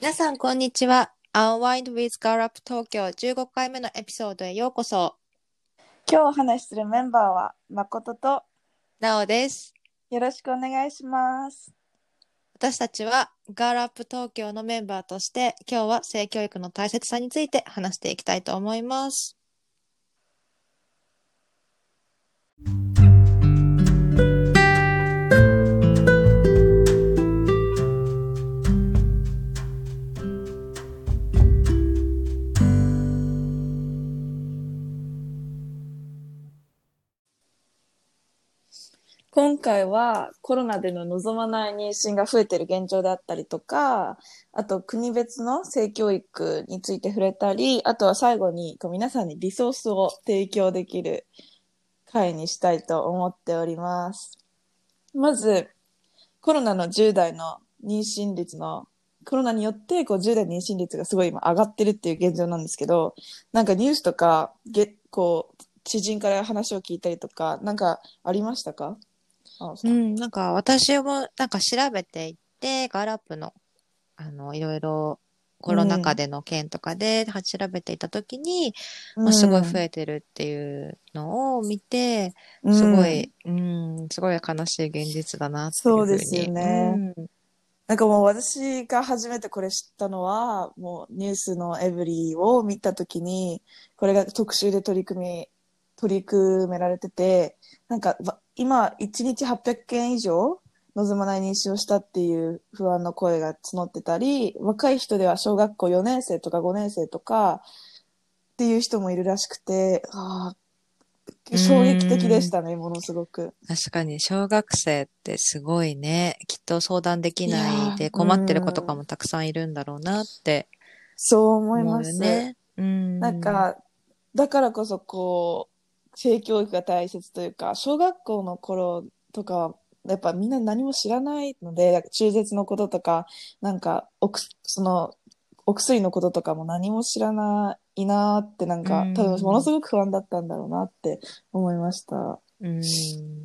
皆さん、こんにちは。Unwind with Garup 東京15回目のエピソードへようこそ。今日お話しするメンバーは誠となおです。よろしくお願いします。私たちは Garup 東京のメンバーとして、今日は性教育の大切さについて話していきたいと思います。今回はコロナでの望まない妊娠が増えている現状であったりとか、あと国別の性教育について触れたり、あとは最後にこう皆さんにリソースを提供できる回にしたいと思っております。まず、コロナの10代の妊娠率のコロナによってこう10代妊娠率がすごい今上がってるっていう現状なんですけど、なんかニュースとか、げこう、知人から話を聞いたりとか、なんかありましたか？うん、なんか私もなんか調べていって、ガラップの、あの、いろいろコロナ禍での件とかで調べていたときに、まあ、すごい増えてるっていうのを見て、うん。すごい、うん、すごい悲しい現実だなっていう。そうですよね。うん。なんかもう私が初めてこれ知ったのは、もうニュースのエブリーを見たときに、これが特集で取り組み、取り組められてて、なんかわ今1日800件以上望まない妊娠をしたっていう不安の声が募ってたり、若い人では小学校4年生とか5年生とかっていう人もいるらしくて、ああ、衝撃的でしたね、ものすごく。確かに、小学生ってすごいね、きっと相談できないで困ってる子とかもたくさんいるんだろうなってそう思います。よね。うん。なん、か、だからこそこう、性教育が大切というか、小学校の頃とかは、やっぱみんな何も知らないので、中絶のこととか、なんかおく、その、お薬のこととかも何も知らないなーって、なんかうん、多分ものすごく不安だったんだろうなって思いました。うん、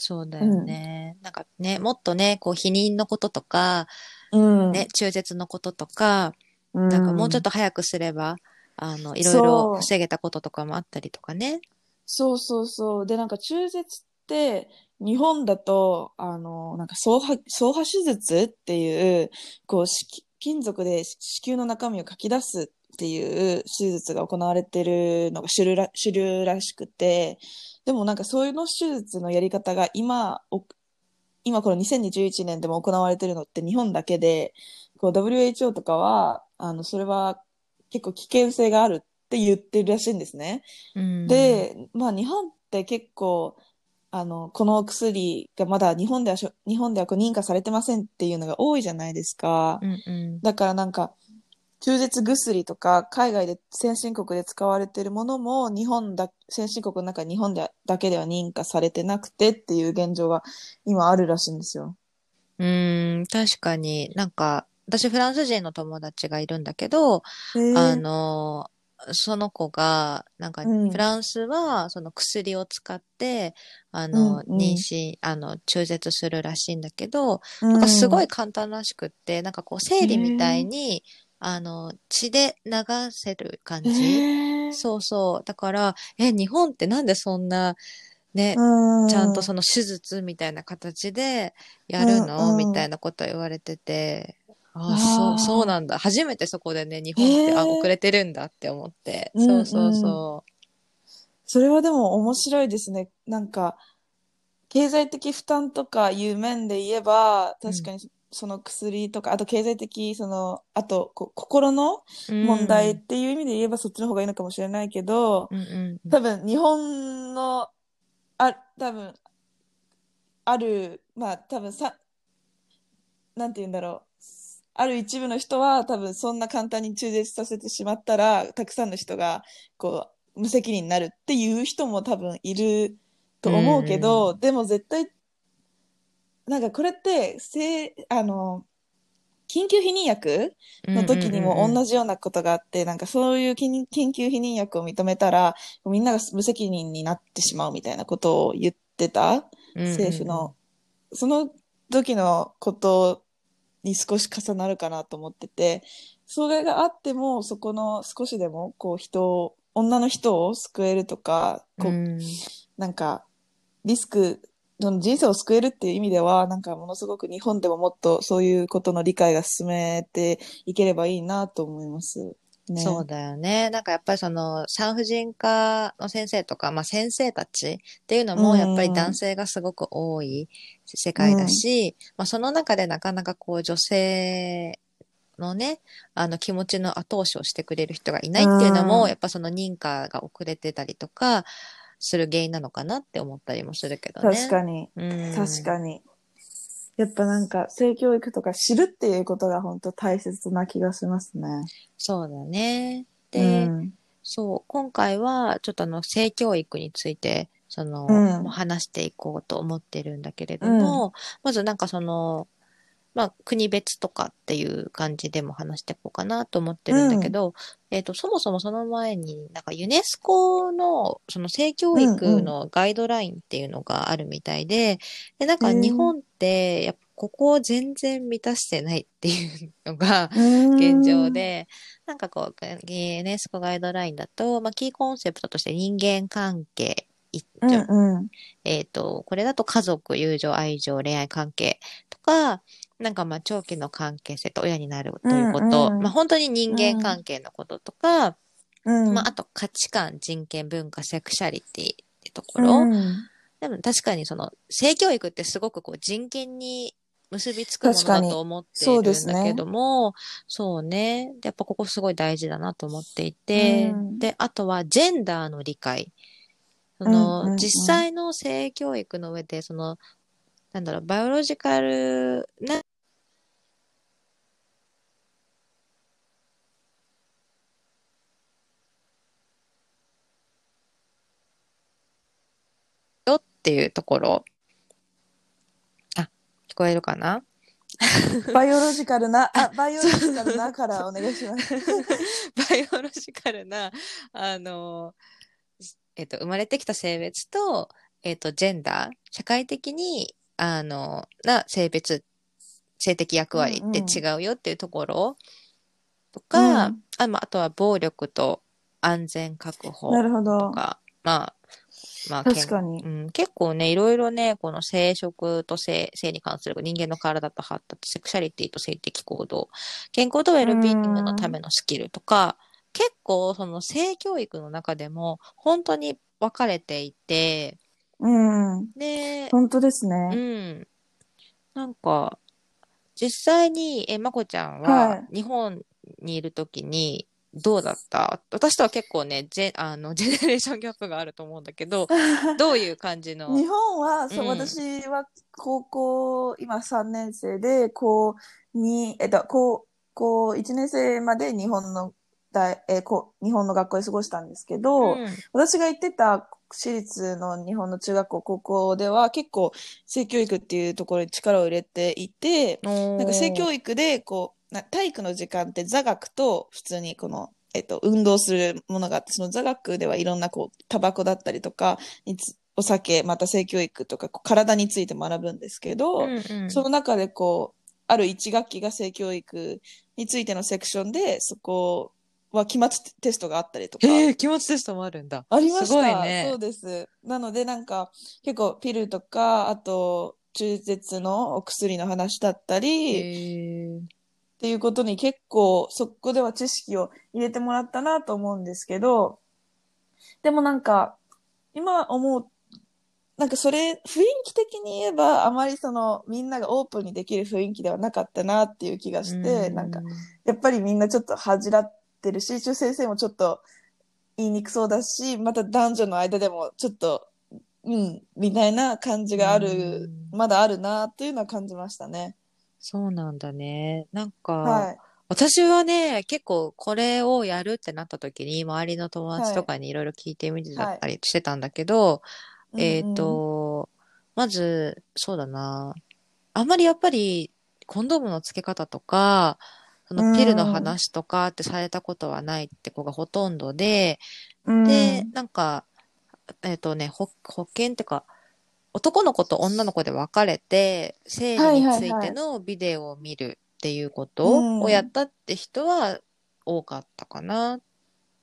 そうだよね。なんかね、もっとね、こう、避妊のこととか、うん。ね、中絶のこととか、うん、なんかもうちょっと早くすれば、あの、いろいそろう防げたこととかもあったりとかね。そうそうそう。で、なんか中絶って、日本だと、あの、なんか走破、走破手術っていう、こう、金属で子宮の中身をかき出すっていう手術が行われてるのが主流ら主流らしくて、でもなんかそういうの手術のやり方が今、お今この2021年でも行われてるのって日本だけで、こう WHO とかは、あの、それは結構危険性があるって言ってるらしいんですね。うん、で、まあ日本って結構、あの、この薬がまだ日本ではしょ、日本では認可されてませんっていうのが多いじゃないですか。うんうん。だからなんか、中絶薬とか海外で先進国で使われているものも日本だ、先進国の中日本でだけでは認可されてなくてっていう現状が今あるらしいんですよ。うーん、確かになんか、私フランス人の友達がいるんだけど、あの、その子が、なんか、うん。フランスは、その薬を使って、あの、うんうん。妊娠、あの、中絶するらしいんだけど、ななんかすごい簡単らしくって、なんかこう、生理みたいに、あの、血で流せる感じ。そうそう。だから、え、日本ってなんでそんな、ね、うん。ちゃんとその手術みたいな形でやるの、うんうん。みたいなこと言われてて、ああ、そう、そうなんだ。初めてそこでね、日本って、あ、へー遅れてるんだって思って。うんそうそうそそれはでも面白いですね。なんか、経済的負担とかいう面で言えば、確かにその薬とか、あと経済的、その、あとこ心のう。問題っていう意味で言えばそっちの方がいいのかもしれないけど、うんうん多分日本の、あ、多分、ある、まあ多分さ、なんて言うんだろう。ある一部の人は多分そんな簡単に中絶させてしまったら、たくさんの人が、こう、無責任になるっていう人も多分いると思うけど、でも絶対、なんかこれって、せあの、緊急避妊薬うん。の時にも同じ。じようなことがあって、なんかそういう緊緊急避妊薬を認めたら、みんなが無責任になってしまうみたいなことを言ってた政府の。その時のことに少し重なるかなと思ってて、それがあっても、そこの少しでも、こう人を、女の人を救えるとか、こう、うんなんか、リスク、その人生を救えるっていう意味では、なんかものすごく日本でももっとそういうことの理解が進めていければいいなと思います。ね。そうだよね。なんかやっぱりその産婦人科の先生とか、まあ先生たちっていうのもうんやっぱり男性がすごく多い世界だし、まあその中でなかなかこう女性のね、あの気持ちの後押しをしてくれる人がいないっていうのも、うんやっぱその認可が遅れてたりとかする原因なのかなって思ったりもするけどね。確かに。に確かに。やっぱなんか、性教育とか知るっていうことが本当大切な気がしますね。そうだね。で、うんそう、今回はちょっとあの性教育について、その、うん話していこうと思ってるんだけれども、まずなんかその、まあ国別とかっていう感じでも話していこうかなと思ってるんだけど、えっ、と、そもそもその前になんかユネスコのその性教育のガイドラインっていうのがあるみたいで、で、なんか日本ってやっぱここを全然満たしてないっていうのが、現状。で、なんかこう、ユネスコガイドラインだと、まあ、キーコンセプトとして人間関係、一うん丁うん。えっ、と、これだと家族、友情、愛情、恋愛関係とか、なんかまあ長期の関係性と親になるということ、うんうん。まあ本当に人間関係のこととか、うん。まああと価値観、人権、文化、セクシャリティってところ、うん。でも確かにその性教育ってすごくこう人権に結びつくものだと思っているんだけども、そうね。でやっぱここすごい大事だなと思っていて、うん。で、あとはジェンダーの理解。その、実際の性教育の上で、その、なんだろう、バイオロジカルな、よっていうところ。あ、聞こえるかな？バイオロジカルな、あ、バイオロジカルなからお願いします。バイオロジカルな、あの、えっと、生まれてきた性別と、えっと、ジェンダー、社会的に、あの、な性別、性的役割って違うよっていうところとか、うん。あまあ、あとは暴力と安全確保なるほど。とか、まあ、まあ、確かに。うん、結構ね、いろいろね、この生殖と性、性に関する人間の体と発達、セクシャリティと性的行動、健康とウェルビーイングのためのスキルとか、結構その性教育の中でも本当に分かれていて、うん。で、本当ですうね。ん。なんか、実際に、え、まこちゃんはは日本にいるときにどうだった？私とは結構ね、ジェ、あの、ジェネレーションギャップがあると思うんだけど、どういう感じの？日本は、そう、うん私は高校、今3年生で、高2、えっと、高、高1年生まで日本の大、えーこ日本の学校で過ごしたんですけど、うん私が行ってた私立の日本の中学校、高校では結構性教育っていうところに力を入れていて、なんか性教育で、こう、な体育の時間って座学と普通にこの、えっと、運動するものがあって、その座学ではいろんなこう、タバコだったりとか、お酒、また性教育とか、体について学ぶんですけど、うんうん。その中でこう、ある一学期が性教育についてのセクションで、そこは期末テストがあったりとか。へえ、気持ちテストもあるんだ。ありました。すごいねそうです。なのでなんか結構ピルとか、あと中絶のお薬の話だったり。っていうことに結構そこでは知識を入れてもらったなと思うんですけど、でもなんか今思う、なんかそれ雰囲気的に言えばあまりそのみんながオープンにできる雰囲気ではなかったなっていう気がして、なんかやっぱりみんなちょっと恥じらってるし、中先生もちょっと言いにくそうだし、また男女の間でもちょっと、うん、みたいな感じがある、まだあるなというのは感じましたね。そうなんだね。なんか、はい。私はね、結構これをやるってなった時に、周りの友達とかにいろいろ聞いてみてたりしてたんだけど、えっ、と、まず、そうだな。あんまりやっぱり、コンドームの付け方とか、そのピルの話とかってされたことはないって子がほとんどで、うん、で、なんか、えっ、とね、保保険ってか、男の子と女の子で分かれて、生理についてのビデオを見るっていうことをやったって人は多かったかな。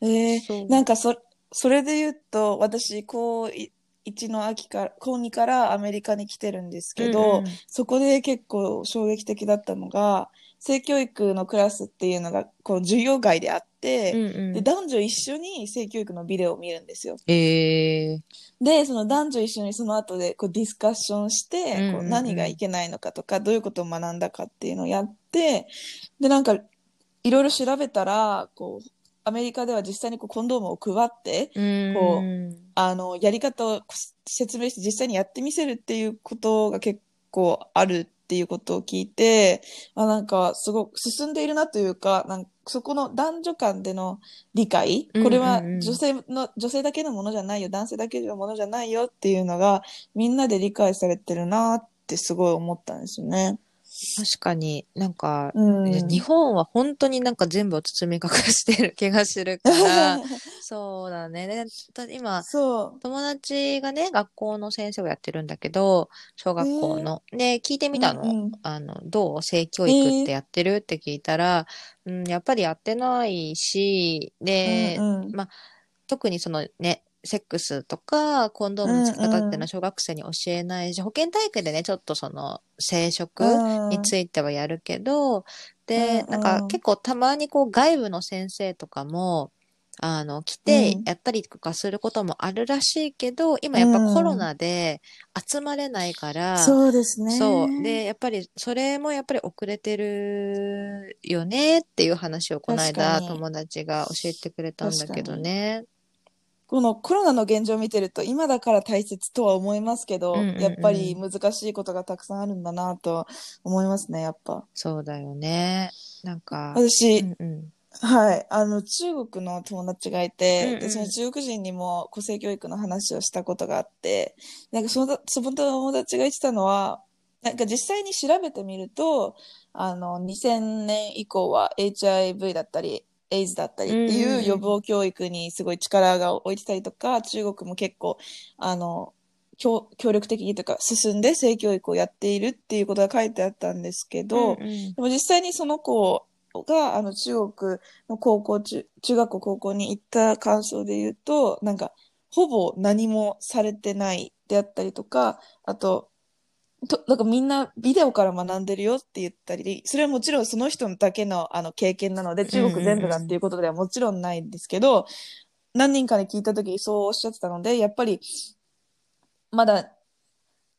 ええそう。なんかそ、それで言うと、私、高1の秋から、高2からアメリカに来てるんですけど、うんうん。そこで結構衝撃的だったのが、性教育のクラスっていうのが、こう、授業外であって、うんうん。で、男女一緒に性教育のビデオを見るんですよ。えー、で、その男女一緒にその後でこうディスカッションして、うんうんうん。こう何がいけないのかとか、どういうことを学んだかっていうのをやって、で、なんか、いろいろ調べたら、こう、アメリカでは実際にこうコンドームを配って、こうあの、やり方を説明して実際にやってみせるっていうことが結構あるっていうことを聞いて、あ、なんかすごく進んでいるなというか、なんかそこの男女間での理解、これはうんうんうん女性の、女性だけのものじゃないよ、男性だけのものじゃないよっていうのがみんなで理解されてるなってすごい思ったんですよね。確かになんか、うん。日本は本当になんか全部を包み隠してる気がするから、そうだね。でだ今。友達がね、学校の先生をやってるんだけど、小学校の。で、聞いてみたの。うんうんあの、どう性教育ってやってるって聞いたら、うん、やっぱりやってないし、で、うんうん特にそのね、セックスとか、コンドームの付き方っていうのは小学生に教えないし、保健体育でね、ちょっとその、生殖についてはやるけど、で、うんなんか結構たまにこう外部の先生とかも、あの、来てうんやったりとかすることもあるらしいけど、今やっぱコロナで集まれないから、そうですね。そう。で、やっぱり、それもやっぱり遅れてるよねっていう話をこの間友達が教えてくれたんだけどね。このコロナの現状を見てると今だから大切とは思いますけど、うんうんうんやっぱり難しいことがたくさんあるんだなと思いますね、やっぱ。そうだよね。なんか、私、うんうん。はい、あの、中国の友達がいて、うんうんで、その中国人にも個性教育の話をしたことがあって、なんかその、その友達が言ってたのは、なんか実際に調べてみると、あの、2000年以降は HIV だったり、エイズだったりっていううん予防教育にすごい力が置いてたりとか、中国も結構、あの、協協力的にというか、進んで性教育をやっているっていうことが書いてあったんですけど、うんうん。でも実際にその子が、あの、中国の高校、中、中学校、高校に行った感想で言うと、なんか、ほぼ何もされてないであったりとか、あと、と、なんかみんなビデオから学んでるよって言ったり、それはもちろんその人だけのあの経験なので、中国全部がっていうことではもちろんないんですけど、何人かに聞いたときにそうおっしゃってたので、やっぱり、まだ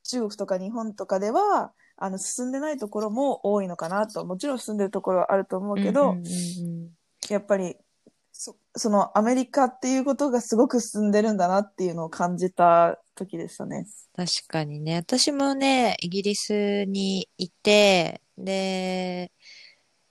中国とか日本とかでは、あの、進んでないところも多いのかなと。もちろん進んでるところはあると思うけど、うんうんうんうんやっぱり、そ、そのアメリカっていうことがすごく進んでるんだなっていうのを感じた時でしたね。確かにね。私もね、イギリスにいて、で、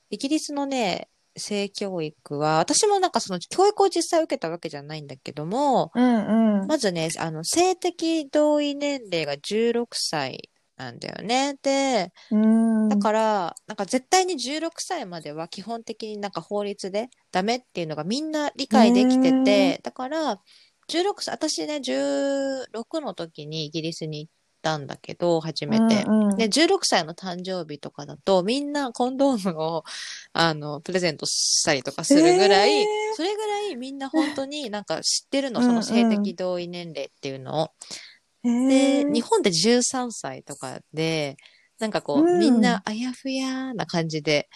イギリスのね、性教育は、私もなんかその教育を実際受けたわけじゃないんだけども、うんうん。まずね、あの、性的同意年齢が16歳なんだよね。で、うん。だから、なんか絶対に16歳までは基本的になんか法律でダメっていうのがみんな理解できてて、だから、16歳、私ね、16の時にイギリスに行ったんだけど、初めて。うんうんで、16歳の誕生日とかだと、みんなコンドームを、あの、プレゼントしたりとかするぐらい、へーそれぐらいみんな本当になんか知ってるの、その性的同意年齢っていうのを。へで、ー。日本で13歳とかで、なんかこう、うん。みんなあやふやな感じで、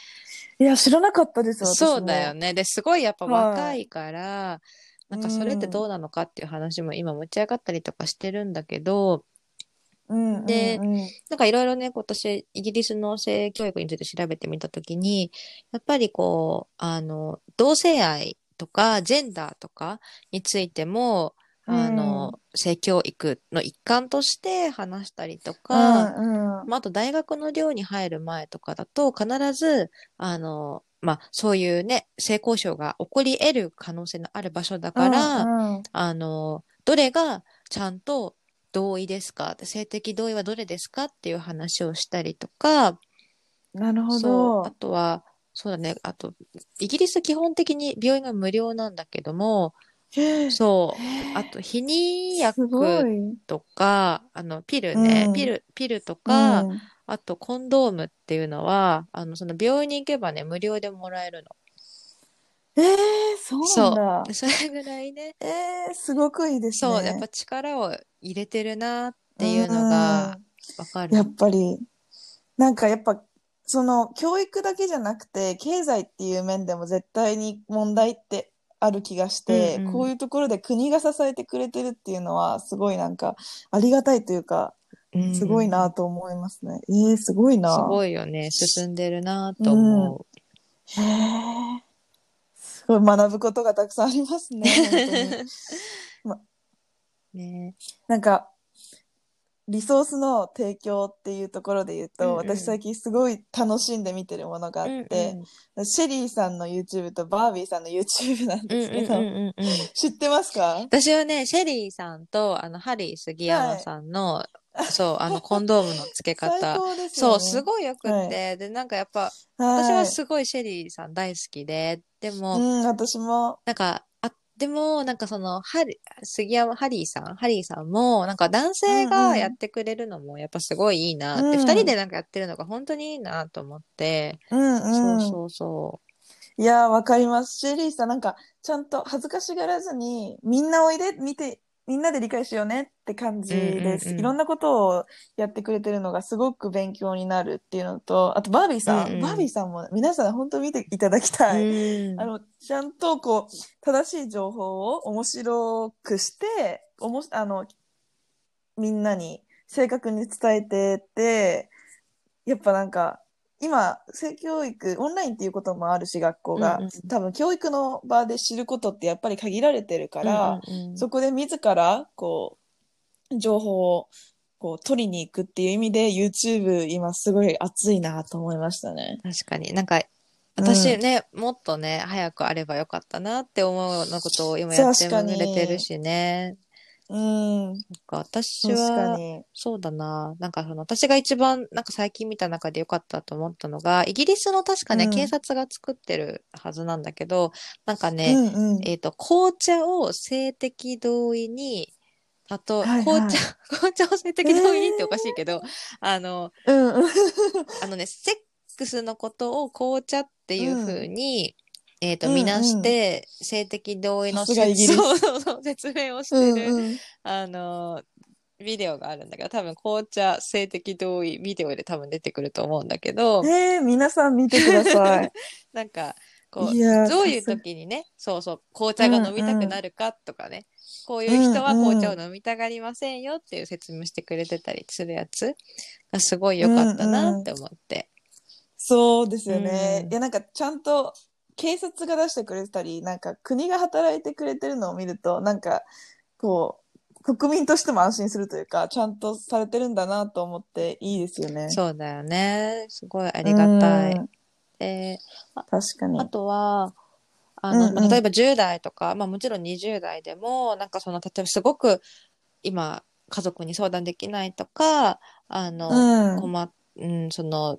いや、知らなかったです、私も。そうだよね。で、すごいやっぱはい。若いから、なんかそれってどうなのかっていう話も今持ち上がったりとかしてるんだけど。でなんかいろいろね、今年イギリスの性教育について調べてみたときに、やっぱりこう、あの、同性愛とかジェンダーとかについても、あの、性教育の一環として話したりとか、うんうん。まあ、あと大学の寮に入る前とかだと必ず、あの、まあ、そういうね、性交渉が起こり得る可能性のある場所だから、うんうん。あの、どれがちゃんと同意ですか性的同意はどれですかっていう話をしたりとか、なるほそう、あど。とは、そうだね、あと、イギリス基本的に病院が無料なんだけども、そう、あと、避妊薬い。とか、あの、ピルね、うんピル、ピルとか、うんあと、コンドームっていうのは、あの、その病院に行けばね、無料でもらえるの。ええそうなんだ。それぐらいね、ええすごくいいですね。そう、やっぱ力を入れてるなっていうのがわかる。やっぱり、なんかやっぱ、その教育だけじゃなくて、経済っていう面でも絶対に問題ってある気がして、うんうんこういうところで国が支えてくれてるっていうのは、すごいなんか、ありがたいというか、うんすごいなと思いますね。ええすごいな。すごいよね。進んでるなと思へえ。すごい学ぶことがたくさんありますね。本当にう。ねなんか、リソースの提供っていうところで言うと、うんうん。私最近すごい楽しんで見てるものがあって、シェリーさんの YouTube とバービーさんの YouTube なんうんうんですけど、うんうんうんうん。知ってますか？私はね、シェリーさんと、あの、ハリー杉山さんの、そう、あの、コンドームの付け最方。高ですそう。すごいよくって、はい。で、なんかやっぱ、はい。私はすごいシェリーさん大好きで、でも、うん、私も。なんか、あ、でも、なんかその、ハリ、杉山、ハリーさん、ハリーさんも、なんか男性がやってくれるのも、やっぱすごいいいなって、うん。二人でなんかやってるのが本当にいいなと思って、うんうん。そうそうそいやー、わかります。シェリーさん、なんか、ちゃんと恥ずかしがらずに、みんなおいで、見て、みんなで理解しようねって感じです。うんうんうんいろんなことをやってくれてるのがすごく勉強になるっていうのと、あとバービーさん、うんうんバービーさんも皆さん本当見ていただきたう。い。うんあの、ちゃんとこう、正しい情報を面白くして、おもし、あの、みんなに正確に伝えてって、やっぱなんか、今、性教育、オンラインっていうこともあるし、学校が、うんうん多分教育の場で知ることってやっぱり限られてるから、うんうんうんそこで自ら、こう、情報を、こう、取りに行くっていう意味で、YouTube 今すごい熱いなと思いましたね。確かになんか、私ね、もっとね、早くあればよかったなって思うようなことを今やって確かにくれてるしね。うん、なんか私確かは、に。そうだな。なんかその、私が一番、なんか最近見た中で良かったと思ったのが、イギリスの確かね、うん警察が作ってるはずなんだけど、なんかね、うんうん。えっ、と、紅茶を性的同意に、あと、はいはい紅茶、紅茶を性的同意にっておかしいけど、あの、うんうん。あのね、セックスのことを紅茶っていう風に、えっ、と、うんみなして、性的同意のそうそうそう説明をしてる、うんうん。あの、ビデオがあるんだけど、多分紅茶性的同意ビデオで多分出てくると思うんだけど、えー、皆さん見てください。なんか、こう、どういう時にね、そうそう、紅茶が飲みたくなるかとかね、こういう人はうんうん紅茶を飲みたがりませんよっていう説明してくれてたりするやつがすごい良かったなって思って。そうですよね。うんいや、なんかちゃんと警察が出してくれてたり、なんか国が働いてくれてるのを見ると、なんかこう、国民としても安心するというか、ちゃんとされてるんだなと思っていいですよね。そうだよね。すごいありがたい。うんで、確かにあ。とは、あの、うんうんまあ例えば10代とか、まあもちろん20代でも、なんかその、例えばすごく今、家族に相談できないとか、あの、うん。困っ、うん、その、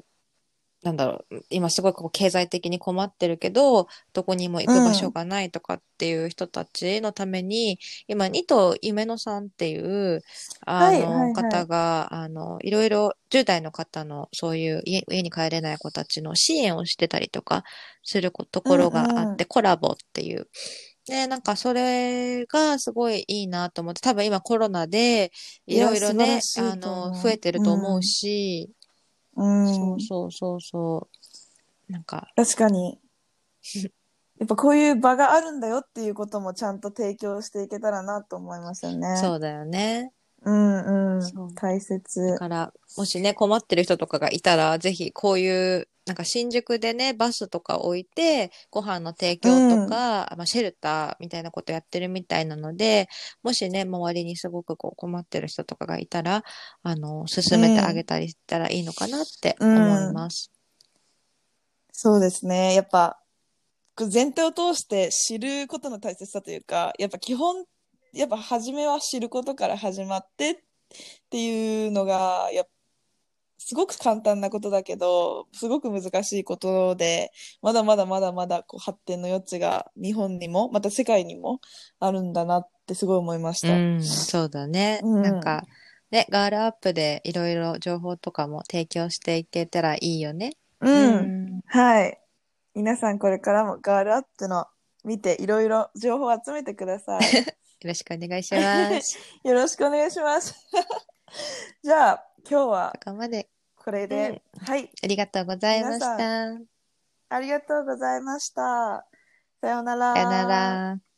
なんだろう、今すごいこう経済的に困ってるけど、どこにも行く場所がないとかっていう人たちのために、今、二戸夢野さんっていう、あの、はいはいはい。方が、あの、いろいろ10代の方のそういう家家に帰れない子たちの支援をしてたりとかすることころがあって、うんうん。コラボっていう。で、なんかそれがすごいいいなと思って、多分今コロナでいろいろねいあの、増えてると思うし、うんそうそうそうそう。なんか、確かに。やっぱこういう場があるんだよっていうこともちゃんと提供していけたらなと思いますよね。そうだよね。うんう。そうん大切だ。から、もしね、困ってる人とかがいたら、ぜひこういう、なんか新宿でね、バスとか置いて、ご飯の提供とか、まあ、シェルターみたいなことやってるみたいなので、もしね、周りにすごくこう困ってる人とかがいたら、あの、進めてあげたりしたらいいのかなって思います。そうですね。やっぱ、こう前提を通して知ることの大切さというか、やっぱ基本、やっぱ初めは知ることから始まってっていうのが、やっすごく簡単なことだけど、すごく難しいことで、まだまだまだまだこう発展の余地が日本にも、また世界にもあるんだなってすごい思いました。うん、そうだね。うんなんか、ね、ガールアップでいろいろ情報とかも提供していけたらいいよね。うん。ん。はい。皆さんこれからもガールアップの見ていろいろ情報を集めてください。よろしくお願いします。よろしくお願いします。じゃあ今日はここまでこれで、はい。ありがとうございまし皆た。ありがとうございました。さようなら。さよなら。